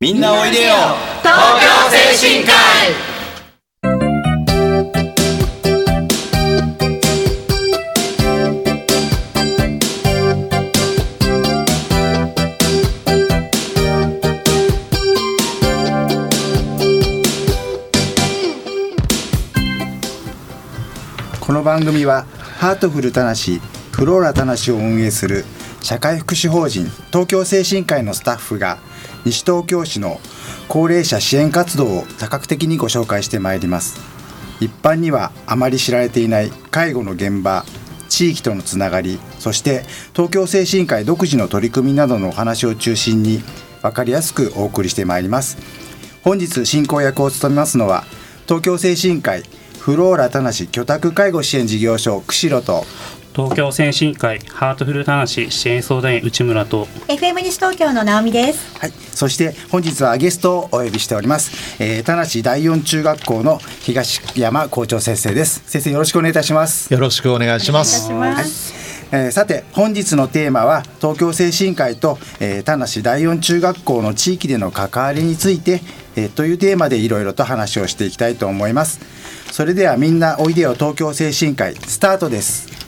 みんなおいでよ。東京精神科医。この番組はハートフルたなしフローラたなしを運営する社会福祉法人東京精神科医のスタッフが西東京市の高齢者支援活動を多角的にご紹介してまいります。一般にはあまり知られていない介護の現場地域とのつながりそして東京精神科医独自の取り組みなどのお話を中心に分かりやすくお送りしてまいります。本日進行役を務めますのは東京精神科医フローラたなし居宅介護支援事業所釧路と東京精神科医ハートフルたなし支援相談員内村と。FM 西東京の直美です。はい、そして本日はゲストをお呼びしております、えー、田無第四中学校の東山校長先生です。先生よろしくお願いいたします、よろしくお願いします。えーさて本日のテーマは東京精神科医と、えー、田無第四中学校の地域での関わりについて、えーというテーマでいろいろと話をしていきたいと思います。それではみんなおいでよ東京精神科医スタートです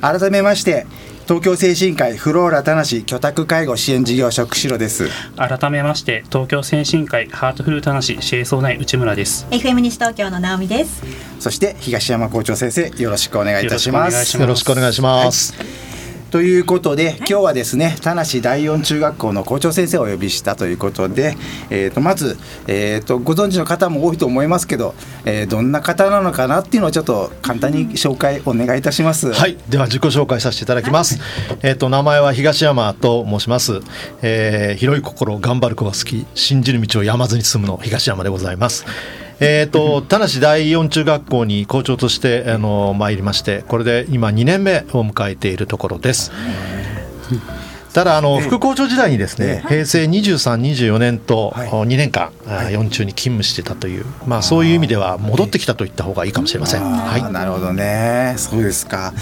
改めまして東京精神科医フローラ田無居宅介護支援事業所釧路です。改めまして東京精神科医ハートフルたなし支援相談員内村です。FM 西東京の直美です。そして東山校長先生よろしくお願いいたします。よろしくお願いします。ということで、今日はですね田無第四中学校の校長先生をお呼びしたということで、えー、とまず、えー、とご存知の方も多いと思いますけど、えーどんな方なのかなっていうのをちょっと簡単に紹介お願いいたします。はい、では自己紹介させていただきます。えっ、と名前は東山と申します。えー広い心、頑張る子が好き、信じる道を山ずに進むの東山でございます。えっ、と田無第四中学校に校長としてあの参りまして、これで今2年目を迎えているところです。ただあの副校長時代にですね、平成23、24年とはい2年間、あ4中に勤務してたという、まあそういう意味では戻ってきたと言った方がいいかもしれません。あはいー。なるほどねそうですか。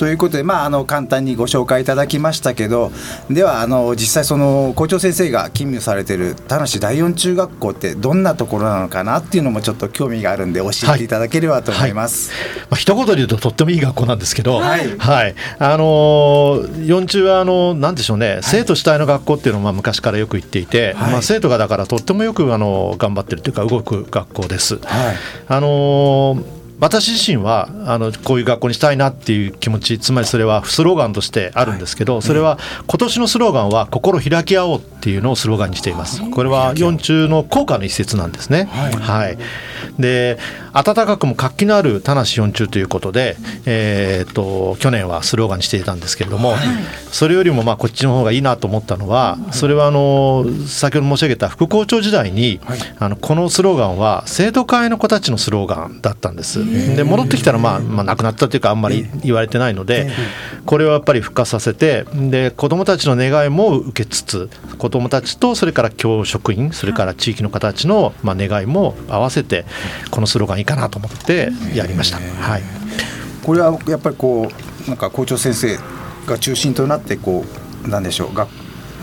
ということで、まあ、あの簡単にご紹介いただきましたけどではあの実際その校長先生が勤務されてる田無第四中学校ってどんなところなのかなっていうのもちょっと興味があるんで教えていただければと思います。まあ、一言で言うととってもいい学校なんですけど、はい。あのー四中はあのなんでしょうね、生徒主体の学校っていうのをまあ昔からよく言っていて、はい。まあ、生徒がだからとってもよくあの頑張ってるというか動く学校です。はい。あのー私自身はあのこういう学校にしたいなっていう気持ちつまりそれはスローガンとしてあるんですけど、それは今年のスローガンは「心開き合おう」っていうのをスローガンにしています。これは四中の校歌の一節なんですね。はい、で温かくも活気のある田無四中ということで、えー、と去年はスローガンにしていたんですけれども、それよりもまあこっちの方がいいなと思ったのは、それはあの先ほど申し上げた副校長時代に、あのこのスローガンは生徒会の子たちのスローガンだったんです。で戻ってきたら、まあまあ、なくなったというかあんまり言われてないので、これをやっぱり復活させてで子どもたちの願いも受けつつ子どもたちとそれから教職員それから地域の方たちのまあ願いも合わせてこのスローガンいいかなと思ってやりました。はい。これはやっぱりこうなんか校長先生が中心となってこうなんでしょう学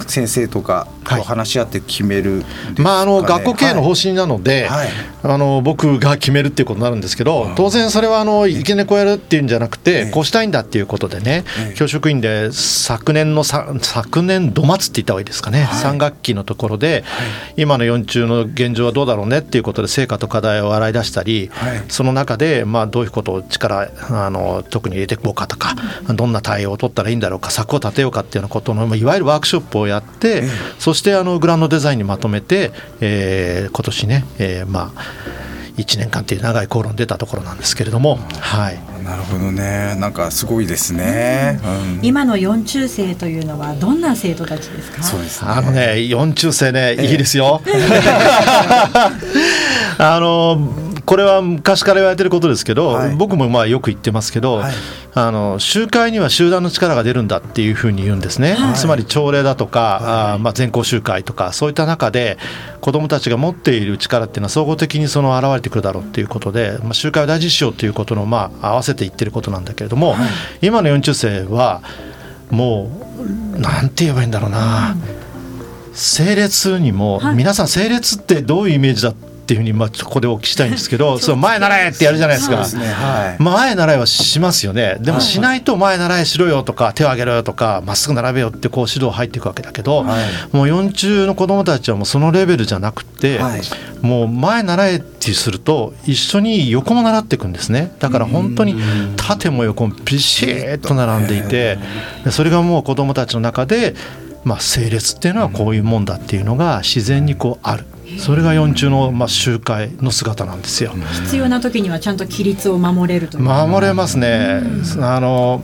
先生とかと話し合って決めるね、まあ、あの学校経営の方はい針なので、はい。あの僕が決めるっていうことになるんですけど、当然それはあのいけねこやるっていうんじゃなくて、ええ。こうしたいんだっていうことでね、ええ。教職員で昨年のさ昨年度末って言った方がいいですかね、はい。3学期のところで、今の4中の現状はどうだろうねっていうことで成果と課題を洗い出したり、はい。その中でまあどういうことを力あの特に入れていこうかとか、どんな対応を取ったらいいんだろうか策を立てようかっていうようなことのまあいわゆるワークショップをやって、そしてあのグランドデザインにまとめて、えー今年ね、えーまあ1年間っていう長い口論出たところなんですけれども、はい、なるほどね。なんかすごいですね、うん。今の四中生というのはどんな生徒たちですか？そうですね。あのね、4中生ね、いいですよ。あのこれは昔から言われてることですけど、はい。僕もまあよく言ってますけど、はい。あの集会には集団の力が出るんだっていうふうに言うんですね、つまり朝礼だとか、あーまあ、全校集会とかそういった中で子どもたちが持っている力っていうのは総合的にその現れてくるだろうっていうことで、まあ、集会を大事にしようっていうことのまあ合わせて言ってることなんだけれども、今の四中生はもうなんて言えばいいんだろうな、整列にも、はい。皆さん整列ってどういうイメージだっていうふうにまあここでお聞きしたいんですけど、そう前習えってやるじゃないですか。すねはい。前習いはしますよね。でもしないと前習いしろよとか手を挙げろよとかまっすぐ並べよってこう指導入っていくわけだけど、はい。もう4中の子どもたちはもうそのレベルじゃなくて、はい。もう前習えってすると一緒に横も習っていくんですね。だから本当に縦も横もビシッと並んでいてでそれがもう子どもたちの中で、まあ、整列っていうのはこういうもんだっていうのが自然にこうある。それが4中のまあ集会の姿なんですよ。必要な時にはちゃんと規律を守れると守れますね、あの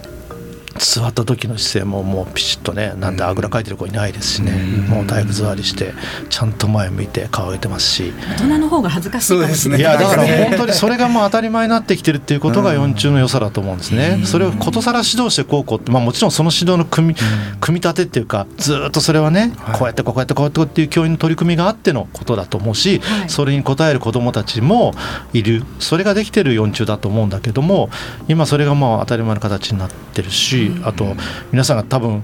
座った時の姿勢ももうピシッとねなんであぐらかいてる子いないですしね、もう体育座りしてちゃんと前向いて顔上げてますし、大人の方が恥ずかしいかもしれない。いやだからね。本当にそれがもう当たり前になってきてるっていうことが四中の良さだと思うんですね。それをことさら指導してこうこうって、まあ、もちろんその指導の組み組み立てっていうかずーっとそれはねこうやってこうやってこうやってっていう教員の取り組みがあってのことだと思うし、はい。それに応える子どもたちもいる。それができてる四中だと思うんだけども今それがまあ当たり前の形になってるしあと皆さんが多分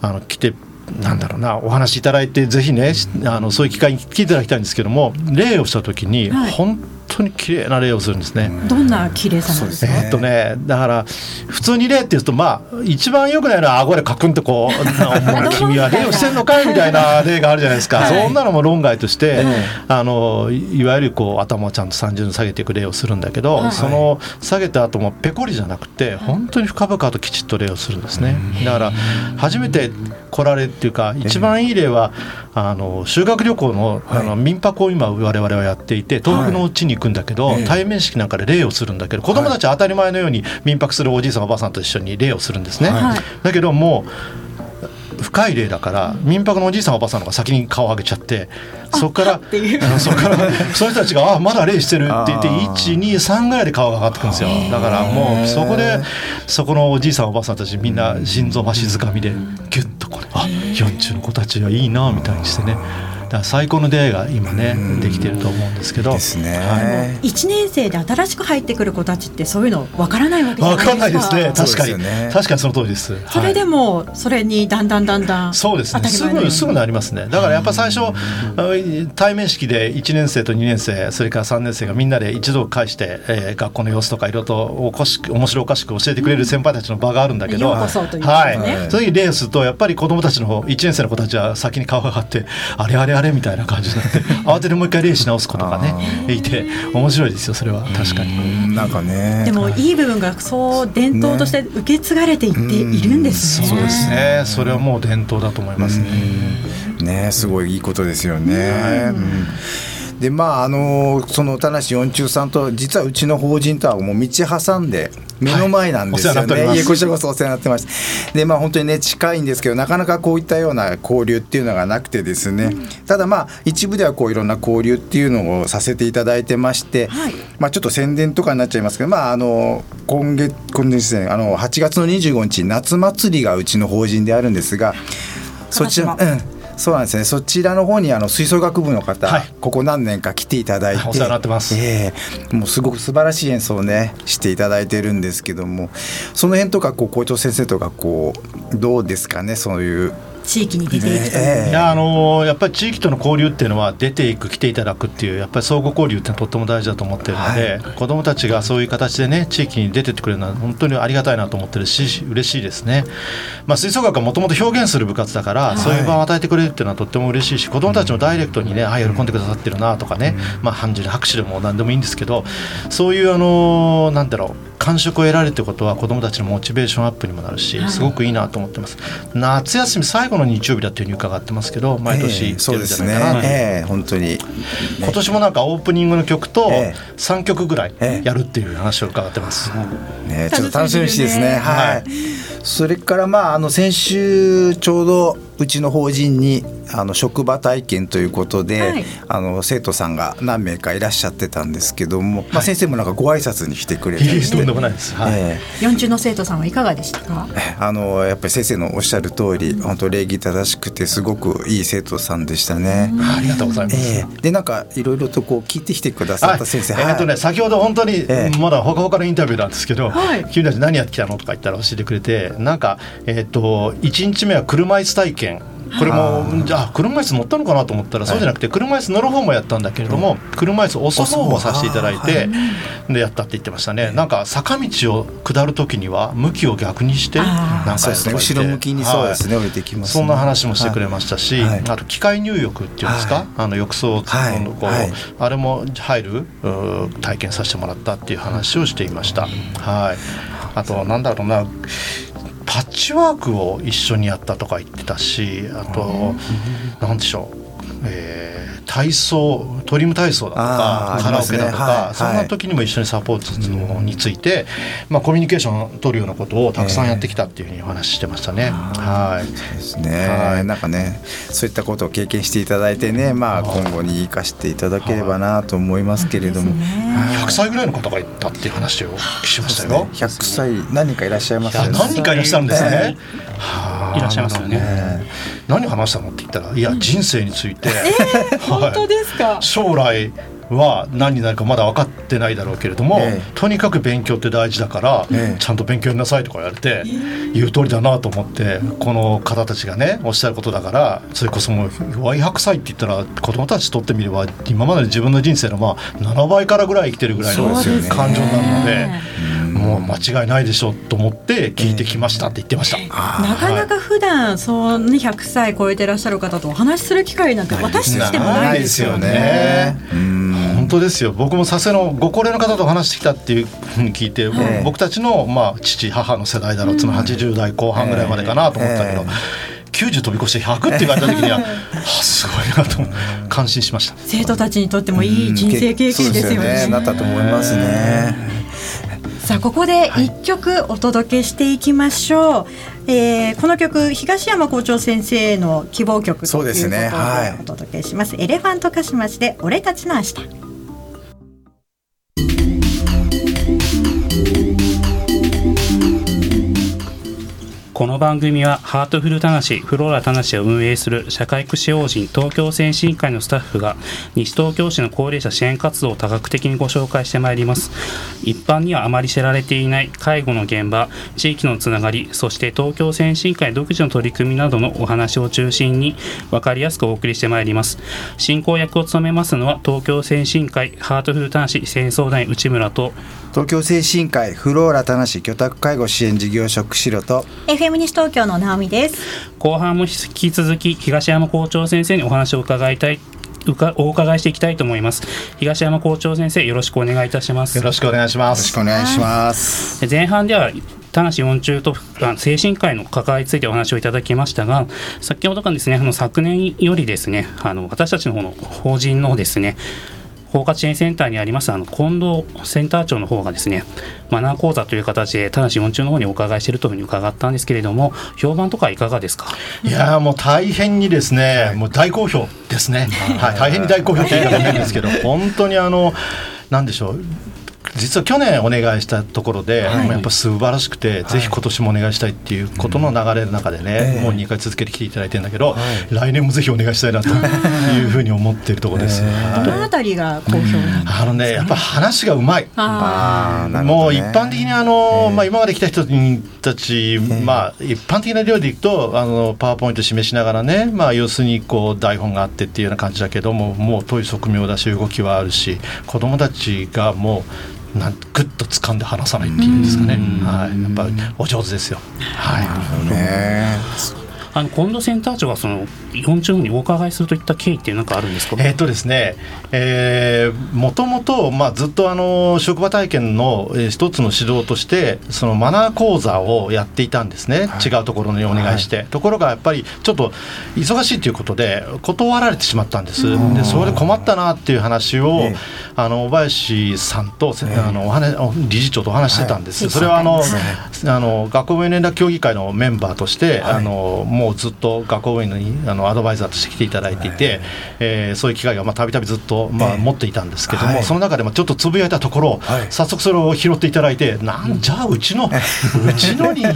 あの来てなんだろうなお話しいただいてぜひねしあのそういう機会に来ていただきたいんですけども礼をした時にはい。本当に綺麗な礼をするんですね。どんな綺麗さなんですか？えーっとね、だから普通に礼って言うとまあ一番よくないのは顎でカクンとこう「も う君は礼をしてんのかい?」みたいな礼があるじゃないですか、はい。そんなのも論外として、あのいいわゆるこう頭をちゃんと30度下げていく礼をするんだけど、はい。その下げた後もペコリじゃなくて本当に深々ときちっと礼をするんですね。だから初めて来られるっていうか一番いい例はあの修学旅行のあの民泊を今我々はやっていて東北のうちに行くんだけど、対面式なんかで礼をするんだけど子供たちは当たり前のように民泊するおじいさんおばあさんと一緒に礼をするんですね。はい。だけどもう深い礼だから民泊のおじいさんおばあさんの方が先に顔を上げちゃってそこからあのそこから その人たちが「あまだ礼してる」って言ってあー。123ぐらいで顔が上がってくるんですよ。だからもうそこでそこのおじいさんおばあさんたちみんな心臓わしづかみでギュッとこれあ40の子たちはいいなみたいにしてね。だから最高の出会いが今ねできてると思うんですけど。ですね、はい。1年生で新しく入ってくる子たちってそういうのわからないわけじゃないですか。わかんないですね。確かに、ね確かにその通りです。それではいもそれにだんだんだんだんそうですね。すぐすぐなりますね。だからやっぱ最初対面式で1年生と2年生それから3年生がみんなで一度返して、えー学校の様子とかいろいろとおかしく面白おかしく教えてくれる先輩たちの場があるんだけど、ようこそというはい、ねその時レースとやっぱり子供たちの方1年生の子たちは先に顔が上がってあれあれあれみたいな感じになって 慌ててもう一回レースし直す子とかねいて面白いですよそれは。確かに。うんなんかね。でもいい部分がそう伝統として受け継がれていっているんですね。そうですね。それはもう伝統だと思いますね。ねすごいいいことですよね。うんでまああのその田無四中さんと実はうちの法人とはもう道挟んで目の前なんですよはいお世話になっておりね。ますいえこちらこそお世話になってましてでまあ本当にね近いんですけどなかなかこういったような交流っていうのがなくてですね。ただまあ一部ではこういろんな交流っていうのをさせていただいてまして、はいまあちょっと宣伝とかになっちゃいますけどまああの今月今月ですねあの8月の25日夏祭りがうちの法人であるんですが。そちら、うん、そうなんですね。そちらの方にあの吹奏楽部の方、はいここ何年か来ていただいて、お世話になってますええもうすごく素晴らしい演奏をねしていただいてるんですけども、その辺とかこう校長先生とかこうどうですかね、そういう。地域に出ていくという、ええ。いやあのーやっぱり地域との交流っていうのは出ていく来ていただくっていうやっぱり相互交流ってのはとっても大事だと思ってるので、子どもたちがそういう形でね地域に出てってくれるのは本当にありがたいなと思ってるし嬉しいですね、まあ、吹奏楽はもともと表現する部活だから、そういう場を与えてくれるっていうのはとっても嬉しいし子どもたちもダイレクトにね、あ喜んでくださってるなとかね、まあ、半拍手でも何でもいいんですけどそういうあのーなんだろう感触を得られるってことは子どもたちのモチベーションアップにもなるしすごくいいなと思ってます。夏休み最後の日曜日だっていうふうに伺ってますけど毎年ええ行ってるんじそうですねゃないかな、。ええ本当に。今年もなんかオープニングの曲とええ3曲ぐらいええやるっていう話を伺ってます。ね、ちょっと楽しみにしてですね。楽はい。それからまああの先週ちょうどうちの法人にあの職場体験ということで、はい。あの生徒さんが何名かいらっしゃってたんですけども、まあ、先生もなんかご挨拶に来てくれたりして、四中の生徒さんはいかがでしたか？えあのやっぱり先生のおっしゃる通り本当礼儀正しくてすごくいい生徒さんでしたね。ありがとうございます。ええ。でなんかいろいろとこう聞いてきてくださった先生、はい、えーとね、先ほど本当にええ。まだほかほかのインタビューなんですけど、はい。君たち何やってきたのとか言ったら教えてくれてなんか、えー、と1日目は車椅子体験これもじゃあ車椅子乗ったのかなと思ったらそうじゃなくて車椅子乗る方もやったんだけれども、車椅子押す方もさせていただいてでやったって言ってましたね。なんか坂道を下る時には向きを逆にしてなんか後ろ向きにそうですね、降りてきます、ね、そんな話もしてくれましたし、はい。あと機械入浴っていうんですか、はい。あの浴槽はいのこう、はい。あれも入る体験させてもらったっていう話をしていました。はい。あとなんだろうな。パッチワークを一緒にやったとか言ってたしあとなんでしょう、えー体操トリム体操だとかカラオケだとありますねか、はい。そんな時にも一緒にサポートについて、まあ、コミュニケーションを取るようなことをたくさんやってきたっていうふうにお話ししてましたね。はい。ですね、はい。なんかねそういったことを経験していただいてねまあ今後に生かしていただければなと思いますけれども、100歳ぐらいの方がいたっていう話を聞きましたよ。100歳何人かいらっしゃいますいや何人かいらっしゃるんですね。はあいらっしゃいますよね。え何話したのって言ったらいや人生について、本当ですか？将来は何になるかまだ分かってないだろうけれども、ええ。とにかく勉強って大事だから、ええ。ちゃんと勉強やりなさいとか言われて、言う通りだなと思ってこの方たちがねおっしゃることだからそれこそもう弱い100歳って言ったら子供たちにとってみれば今までの自分の人生のまあ7倍からぐらい生きてるぐらいの感情になるので。もう間違いないでしょうと思って聞いてきましたって言ってました。なかなか普段そうね100歳超えてらっしゃる方とお話しする機会なんて私としてもないですよね。本当ですよ。僕も佐世のご高齢の方と話してきたっていうふうに聞いて、ええ。僕たちの、まあ、父母の世代だろうつまり80代後半ぐらいまでかなと思ったけど、え90飛び越して100って言われた時には、あすごいなと感心しました。生徒たちにとってもいい人生経験ですよそうね。なったと思いますね。さあここで一曲お届けしていきましょう、えーこの曲東山校長先生の希望曲ということでお届けします、エレファントカシマシで俺たちの明日この番組はハートフルたなしフローラたなしを運営する社会福祉法人東京先進会のスタッフが西東京市の高齢者支援活動を多角的にご紹介してまいります。一般にはあまり知られていない介護の現場地域のつながりそして東京先進会独自の取り組みなどのお話を中心に分かりやすくお送りしてまいります。進行役を務めますのは東京先進会ハートフルたなし戦争団内村と東京精神科医フローラ田無居宅介護支援事業所釧路と FM 西東京の直美です後半も引き続き東山校長先生にお話を伺いたいお伺いしていきたいと思います東山校長先生よろしくお願いいたしますよろしくお願いしまよろしす。くお願いします。前半では田無四中とあ精神科医の関わりについてお話をいただきましたが先ほどからですねあの昨年よりですねあの私たちの方の法人のですね包括支援センターにありますあの近藤センター長の方がですねマナー講座という形で田無四中の方にお伺いしているというふうに伺ったんですけれども評判とかいかがですか？いやーもう大変にですね、もう大好評ですね。はい、大変に大好評って言い方変ですけど、本当にあの、なんでしょう。実は去年お願いしたところで、もうやっぱ素晴らしくて、ぜひ今年もお願いしたいっていうことの流れの中でね、ええ。もう2回続けてきていただいてるんだけど、来年もぜひお願いしたいなというふうに思っているところです。はい。どのあたりが好評なんですかあのね、やっぱ話がうまい。ああーなるほもう一般的にあの、まあ、今まで来た人たち、まあ、一般的な量でいくとあのパワーポイント示しながらね、まあ、要するにこう台本があってっていうような感じだけどももう遠い側面だし動きはあるし子どもたちがもうなんぐっと掴んで離さないっていうんですかね、はい、やっぱりお上手ですよ。はい。ね。あの近藤センター長がその四中にお伺いするといった経緯って何かあるんですか、えーっとですね、えーもともと、まあ、ずっとあの職場体験の、えー一つの指導としてそのマナー講座をやっていたんですね、違うところにお願いして、ところがやっぱりちょっと忙しいということで断られてしまったんです、でそれで困ったなっていう話を、ええ。あの小林さんと、せあのお話理事長とお話してたんです、はい。それはあの、はい。あの学校運営連絡協議会のメンバーとして、はい。あのもうずっと学校運営にあののアドバイザーとして来ていただいていて、えー、そういう機会がたびたびずっと、まあ、持っていたんですけども、はい、その中でもちょっとつぶやいたところ、はい、早速それを拾っていただいてなんじゃあうちの うちのに行っ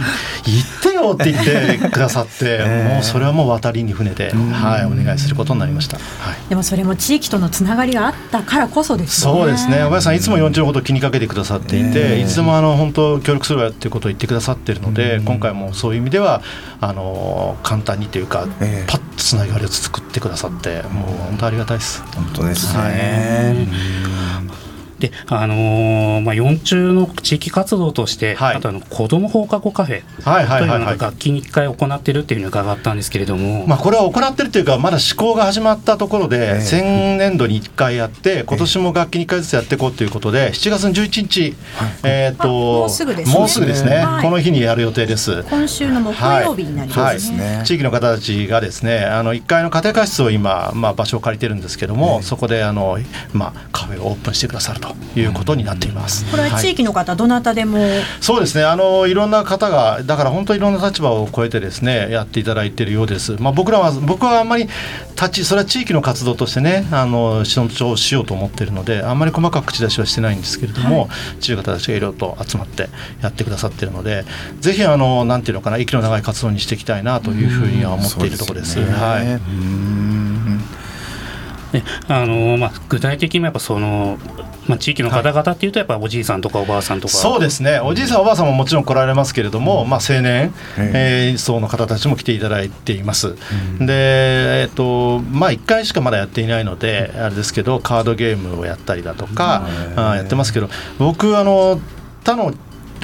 てよって言ってくださって、もうそれはもう渡りに船で、はい、お願いすることになりました、はい、でもそれも地域とのつながりがあったからこそですね。そうですね。小林さんいつも40のこと気にかけてくださっていて、いつでもあの本当協力するわっていうことを言ってくださっているので、今回もそういう意味ではあの簡単にというか、パッとつながりを作ってくださってもう本当ありがたいです。本当ですね、であのー、まあ、四中の地域活動として、はい、あとあの子ども放課後カフェというのが楽器に1回行っているっていうのを伺ったんですけれども、まあ、これは行ってるというかまだ施行が始まったところで、えー、先年度に1回やって今年も楽器に1回ずつやっていこうということで7月の11日、えー、ともうすぐですね。もうすぐですね、はい、この日にやる予定です。今週の木曜日になります、ね。はい、地域の方たちがですねあの1階の家庭科室を今、まあ、場所を借りてるんですけども、えー、そこであの、まあ、カフェをオープンしてくださるということになっています。これは地域の方、はい、どなたでもそうですねあのいろんな方がだから本当いろんな立場を超えてですねやっていただいているようです。まあ僕らは僕はあんまり立ちそれは地域の活動としてねあの尊重しようと思っているのであんまり細かく口出しはしてないんですけれども、はい、地域の方たちがいろいろと集まってやってくださっているのでぜひあのなんていうのかな息の長い活動にしていきたいなというふうには思っているところです。ですね、はい。であのまあ、具体的にやっぱその、まあ、地域の方々っていうとやっぱおじいさんとかおばあさんとか、そうですね。おじいさんおばあさんももちろん来られますけれども、まあ、青年、えー、層の方たちも来ていただいています、うん、で、えっとまあ、1回しかまだやっていないのであれですけどカードゲームをやったりだとか、あやってますけど僕あの他の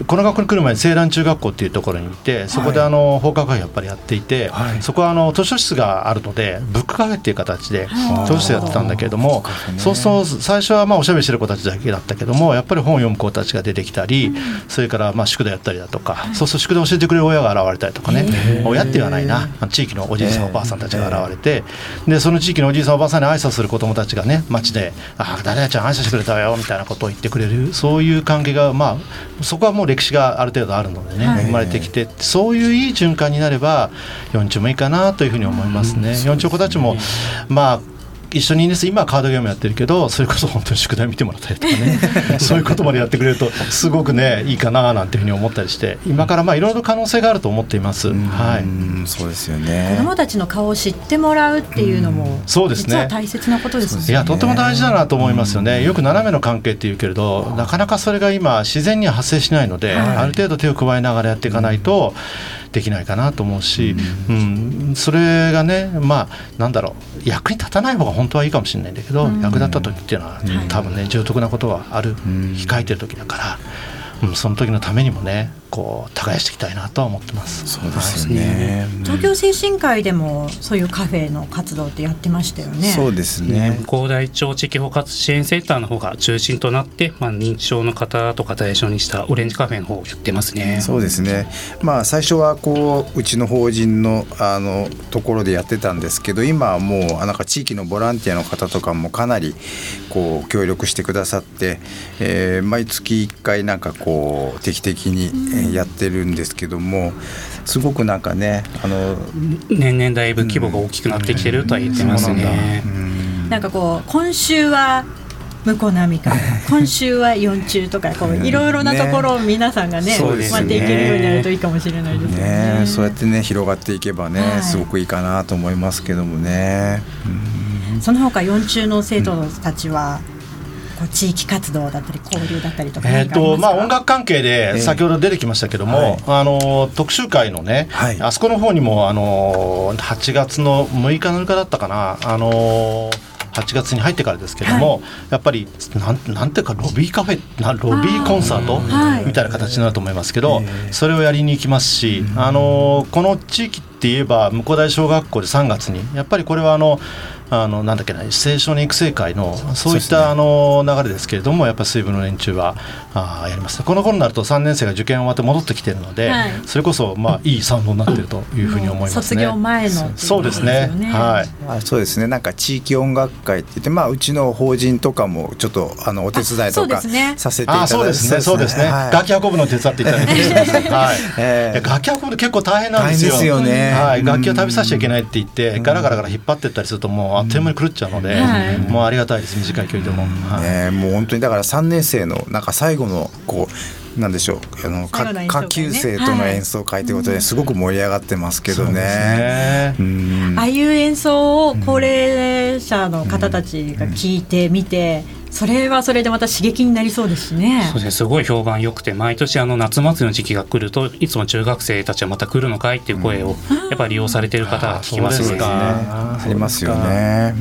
この学校に来る前に青蘭中学校っていうところにいてそこであの放課後やっぱりやっていて、はい、そこはあの図書室があるのでブックカフェっていう形で図書室やってたんだけれども、そうそう最初はまあおしゃべりしてる子たちだけだったけどもやっぱり本を読む子たちが出てきたり、それからまあ宿題やったりだとか、そうすると宿題教えてくれる親が現れたりとかね、親って言わないな。地域のおじいさんおばあさんたちが現れて、でその地域のおじいさんおばあさんに挨拶する子どもたちがね街で「ああ誰々ちゃん挨拶してくれたよ」みたいなことを言ってくれるそういう関係がまあそこはもう歴史がある程度があるのでね、はい、生まれてきてそういういい循環になれば4丁もいいかなというふうに思いますね。4丁子たちもまあ一緒にです。今はカードゲームやってるけどそれこそ本当に宿題見てもらったりとかね。そういうことまでやってくれるとすごくねいいかななんていうふうに思ったりして今からまあいろいろ可能性があると思っています。はい、そうですよね。子どもたちの顔を知ってもらうっていうのもそうですね。大切なことですね。いやとても大事だなと思いますよね。よく斜めの関係っていうけれどなかなかそれが今自然には発生しないので、はい、ある程度手を加えながらやっていかないと。できないかなと思うし、うん、それがねまあなんだろう。役に立たない方が本当はいいかもしれないんだけど、役立った時っていうのは、多分ね重篤なことはある、控えてる時だから。うん、その時のためにもねこう耕していきたいなとは思ってます。そうですね。東京精神科医でもそういうカフェの活動ってやってましたよね。そうですね。高大町地域包括支援センターの方が中心となって、まあ認知症の方とか対象にしたオレンジカフェの方をやってますね。そうですね。まあ最初はこううちの法人のあのところでやってたんですけど、今はもうなんか地域のボランティアの方とかもかなりこう協力してくださって、えー、毎月一回なんかこう定期的に、やってるんですけどもすごくなんかねあの年々だいぶ規模が大きくなってきてるとは言ってますね。なんかこう今週は向こう並みか 今週は四中とかこういろいろなところを皆さんがねね。まあ、できるようになるといいかもしれないですね、ね、そうやってね広がっていけばね、はい、すごくいいかなと思いますけどもね、その他四中の生徒たちは、うんこう地域活動だったり交流だったりとかえっ、とまあ音楽関係で先ほど出てきましたけども、えーはい、あの特集会のね、はい、あそこの方にもあの8月の6日の日だったかなあの8月に入ってからですけども、はい、やっぱりなんなんていうかロビーカフェなロビーコンサートみたいな形になると思いますけど、それをやりに行きますし、あのこの地域って言えば向こう大小学校で3月にやっぱりこれはあのあのなんだっけな青少年育成会のそういった、ね、あの流れですけれどもやっぱり水分の連中はあやりますこの頃になると3年生が受験終わって戻ってきてるので、はい、それこそまあいい参謀になってるというふうに思いますね。卒業前の、ね、そうですね。はい。あそうですね。なんか地域音楽会って言ってまあうちの法人とかもちょっとあのお手伝いとかさせていただいて、そうですね。そうですね。はい、楽器運ぶの手伝っていただいてはい。えー、楽器運ぶ結構大変なんですよ。ですよね。はい。楽器を旅させちゃいけないって言って、ガラガラガラ引っ張ってったりするともうあっという間に狂っちゃうので、もうありがたいです短い距離でも。はい、ねもう本当にだから3年生のなんか最後のこうなんでしょうあの下下級生との演奏会ということですごく盛り上がってますけどね。ああいう演奏を高齢者の方たちが聞いてみて、それはそれでまた刺激になりそうですね。そうですすごい評判良くて毎年あの夏祭りの時期が来るといつも中学生たちはまた来るのかいっていう声をやっぱり利用されてる方が聞きますね。ありますよね。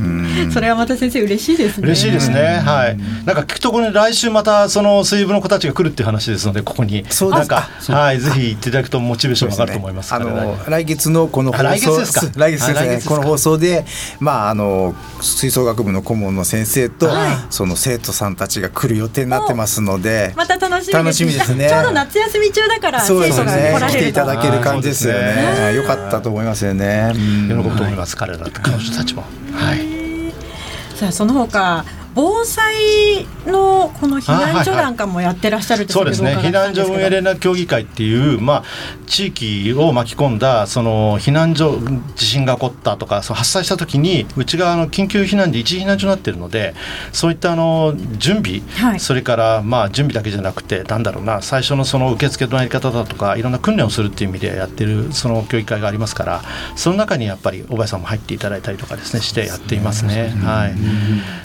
それはまた先生嬉しいですね。嬉しいですね。はい。なんか聞くところに来週またその水分の子たちが来るっていう話ですのでここにそうなんかはいぜひ行っていただくとモチベーション上がると思います。あの来月のこの放送来月ですか。来月ですね。この放送でまああの吹奏楽部の顧問の先生とその生徒さんたちが来る予定になってますのでまた楽しみ楽しみですね。ちょうど夏休み中だからそうですね。来ていただける感じですよね。よかったと思いますよね。喜ぶと思います彼ら彼女たちも。はい。さあその他防災のこの避難所なんかもやってらっしゃるそうですね。避難所運営連絡協議会っていう、まあ、地域を巻き込んだその避難所地震が起こったとかその発災した時に内側の緊急避難で一時避難所になっているのでそういったあの準備、はい、それからまあ準備だけじゃなくてなんだろうな最初のその受付のやり方だとかいろんな訓練をするっていう意味でやってるその協議会がありますからその中にやっぱり小林さんも入っていただいたりとかですねしてやっていますね。はい、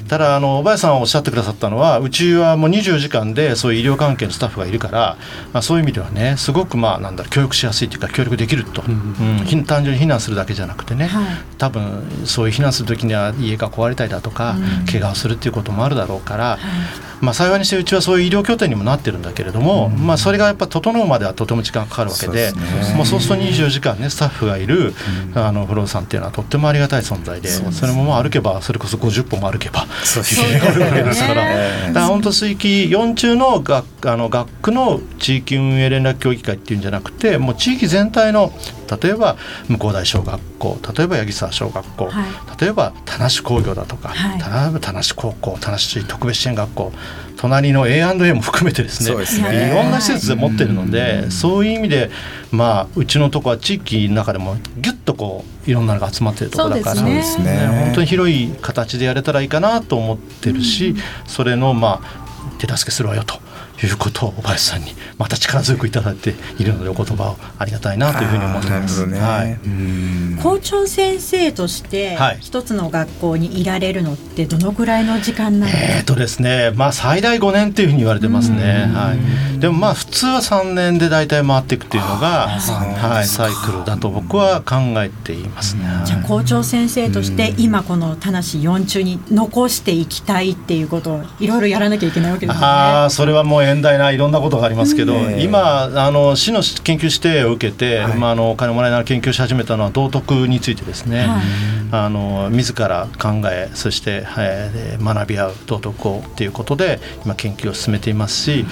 ただあの小林さんおっしゃってくださったのはうちはもう24時間でそういう医療関係のスタッフがいるから、まあ、そういう意味ではねすごくまあなんだろう協力しやすいというか協力できると、うん、うん、単純に避難するだけじゃなくてね、はい、多分そういう避難する時には家が壊れたりだとか、うん、怪我をするっていうこともあるだろうから、はい。まあ、幸いにしてうちはそういう医療拠点にもなってるんだけれども、うん、まあ、それがやっぱ整うまではとても時間かかるわけでそう、もうそうすると24時間ねスタッフがいる、うん、あの不動産っていうのはとってもありがたい存在でそれももう歩けばそれこそ50歩も歩けばそうあるわけですからだから本当水域4中の学あの学区の地域運営連絡協議会っていうんじゃなくてもう地域全体の例えば向こう大小学校例えば八木沢小学校、はい、例えば田無工業だとか、はい、例えば田無高校田無市特別支援学校隣の A&A も含めてですね。ですね。いろんな施設で持ってるのでそういう意味でまあうちのとこは地域の中でもぎゅっとこういろんなのが集まってるところだから、ね、本当に広い形でやれたらいいかなと思ってるし、それのまあ手助けするわよと。いうことを小林さんにまた力強くいただいているのでお言葉をありがたいなというふうに思ってます。ね、はい、校長先生として一つの学校にいられるのってどのぐらいの時間なんですか？えっ、とですね、まあ最大5年というふうに言われてますね。はい。でもまあ普通は3年で大体回っていくっていうのがはいサイクルだと僕は考えていますね。じゃあ校長先生として今この田無4中に残していきたいっていうことをいろいろやらなきゃいけないわけですね。ああそれはもう遠大ないろんなことがありますけど、今あの市の研究指定を受けて、はい、まあ、あのお金もらいながら研究し始めたのは道徳についてですね、はい、あの自ら考えそして、えー、学び合う道徳をということで今研究を進めていますし。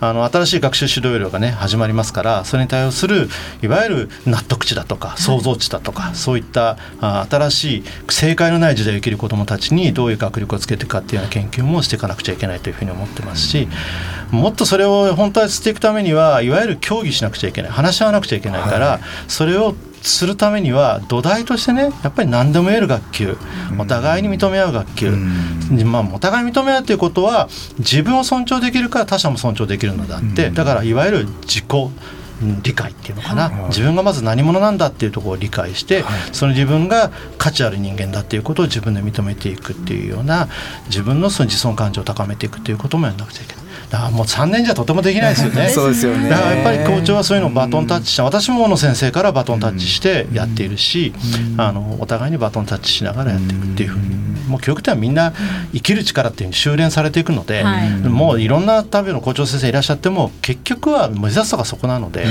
あの新しい学習指導料がね始まりますからそれに対応するいわゆる納得値だとか創造値だとか、はい、そういったあ新しい正解のない時代を生きる子どもたちにどういう学力をつけていくかっていうような研究もしていかなくちゃいけないというふうに思ってますし、もっとそれを本当はしていくためにはいわゆる協議しなくちゃいけない。話し合わなくちゃいけないから、はい、それをするためには土台としてねやっぱり何でも言える学級お互いに認め合う学級、まあ、お互い認め合うということは自分を尊重できるから他者も尊重できるのであってだからいわゆる自己理解っていうのかな、自分がまず何者なんだっていうところを理解して、その自分が価値ある人間だっていうことを自分で認めていくっていうような自分のその自尊感情を高めていくっていうこともやらなくちゃいけない。だからもう3年じゃとてもできないですよね。そうですよね。だからやっぱり校長はそういうのをバトンタッチした、私もの先生からバトンタッチしてやっているし、あのお互いにバトンタッチしながらやっていくっていうふうに、もう教育ってはみんな生きる力っていうふうに修練されていくので、もういろんなタビの校長先生いらっしゃっても結局は目指すとかそこなので、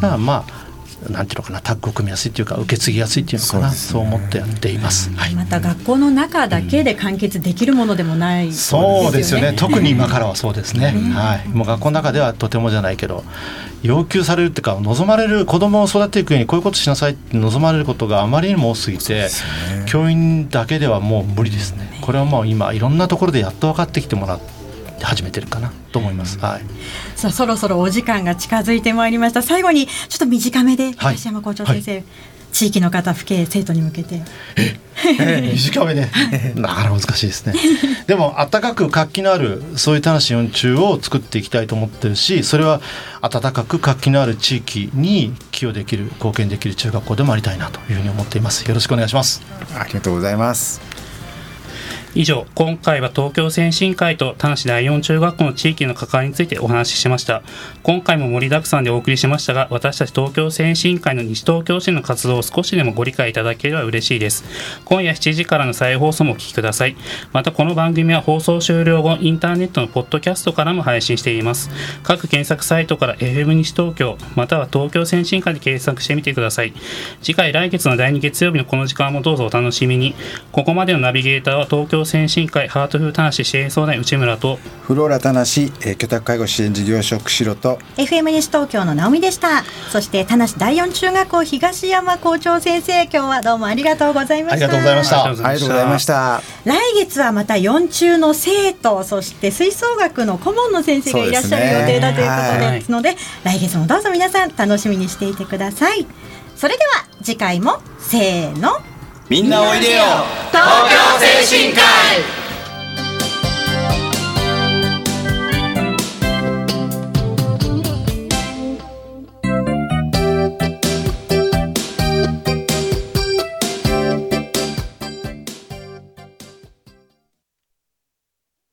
だからまあなんていうのかなタッグを組みやすいっていうか受け継ぎやすいっていうのかなそう,、思ってやっています、はい、また学校の中だけで完結できるものでもない、そうですよね。特に今からはそうですね、はい、もう学校の中ではとてもじゃないけど要求されるっていうか望まれる子供を育てていく上にこういうことしなさいって望まれることがあまりにも多すぎて、ね、教員だけではもう無理ですね。これはもう今いろんなところでやっと分かってきてもらって始めてるかなと思います。はい。さあそろそろお時間が近づいてまいりました。最後にちょっと短めで東山校長先生、はい、地域の方、府警生徒に向けて。短めで、なかなか難しいですね。でも暖かく活気のあるそういう田無四中を作っていきたいと思ってるし、それは暖かく活気のある地域に寄与できる貢献できる中学校でもありたいなというふうに思っています。よろしくお願いします。ありがとうございます。以上今回は東京先進会と田無第四中学校の地域の関わりについてお話ししました。今回も盛りだくさんでお送りしましたが私たち東京先進会の西東京市の活動を少しでもご理解いただければ嬉しいです。今夜7時からの再放送もお聞きください。またこの番組は放送終了後インターネットのポッドキャストからも配信しています。各検索サイトから FM 西東京または東京先進会で検索してみてください。次回来月の第2月曜日のこの時間もどうぞお楽しみに。ここまでのナビゲーターは東京先進会ハートフー田無支援相談内村とフローラ田無、えー、居宅介護支援事業所釧路と FM 西東京の直美でした。そして田無第四中学校東山校長先生今日はどうもありがとうございました。ありがとうございました。ありがとうございました。来月はまた四中の生徒そして吹奏楽の顧問の先生がいらっしゃる予定だということですので、ねはい、来月もどうぞ皆さん楽しみにしていてください。それでは次回もせーのみんなおいでよ。東京精神科医。